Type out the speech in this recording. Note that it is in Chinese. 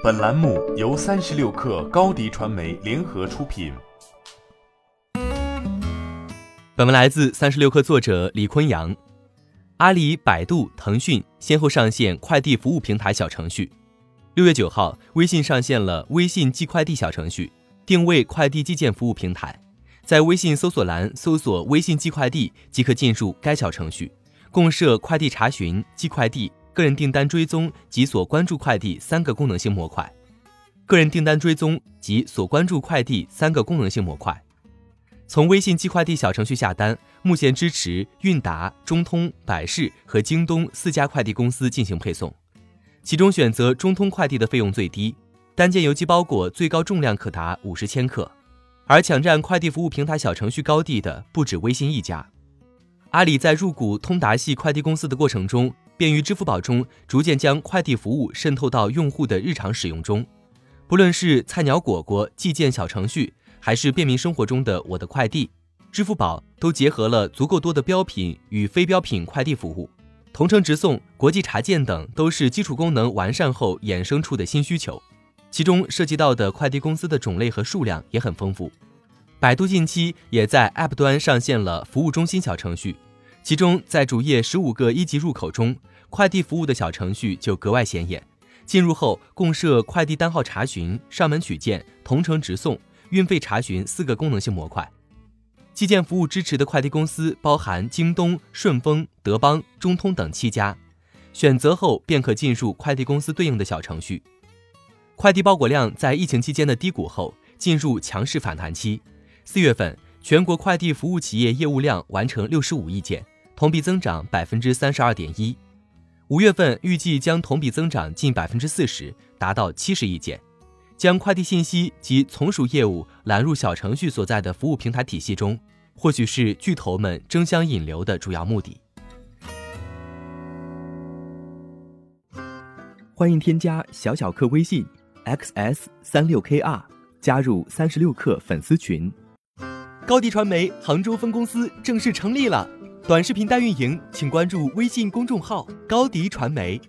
本栏目由三十六氪高低传媒联合出品。本文来自三十六氪作者李坤阳。阿里、百度、腾讯先后上线快递服务平台小程序。六月九号，微信上线了微信寄快递小程序，定位快递寄件服务平台。在微信搜索栏搜索“微信寄快递”即可进入该小程序，共设快递查询、寄快递、个人订单追踪及所关注快递三个功能性模块。个人订单追踪及所关注快递三个功能性模块。从微信寄快递小程序下单，目前支持韵达、中通、百世和京东四家快递公司进行配送，其中选择中通快递的费用最低，单件邮寄包裹最高重量可达五十千克。而抢占快递服务平台小程序高地的不止微信一家，阿里在入股通达系快递公司的过程中，便于支付宝中逐渐将快递服务渗透到用户的日常使用中。不论是菜鸟果果寄件小程序，还是便民生活中的我的快递，支付宝都结合了足够多的标品与非标品快递服务，同城直送、国际查件等都是基础功能完善后衍生出的新需求。其中涉及到的快递公司的种类和数量也很丰富。百度近期也在 App 端上线了服务中心小程序，其中在主页十五个一级入口中，快递服务的小程序就格外显眼。进入后，共设快递单号查询、上门取件、同城直送、运费查询四个功能性模块。寄件服务支持的快递公司包含京东、顺丰、德邦、中通等七家，选择后便可进入快递公司对应的小程序。快递包裹量在疫情期间的低谷后进入强势反弹期。四月份，全国快递服务企业业务量完成六十五亿件，同比增长百分之三十二点一。五月份预计将同比增长近百分之四十，达到七十亿件。将快递信息及从属业务揽入小程序所在的服务平台体系中，或许是巨头们争相引流的主要目的。欢迎添加小小客微信。xs 三六 kr 加入三十六氪粉丝群。高迪传媒杭州分公司正式成立了，短视频代运营，请关注微信公众号高迪传媒。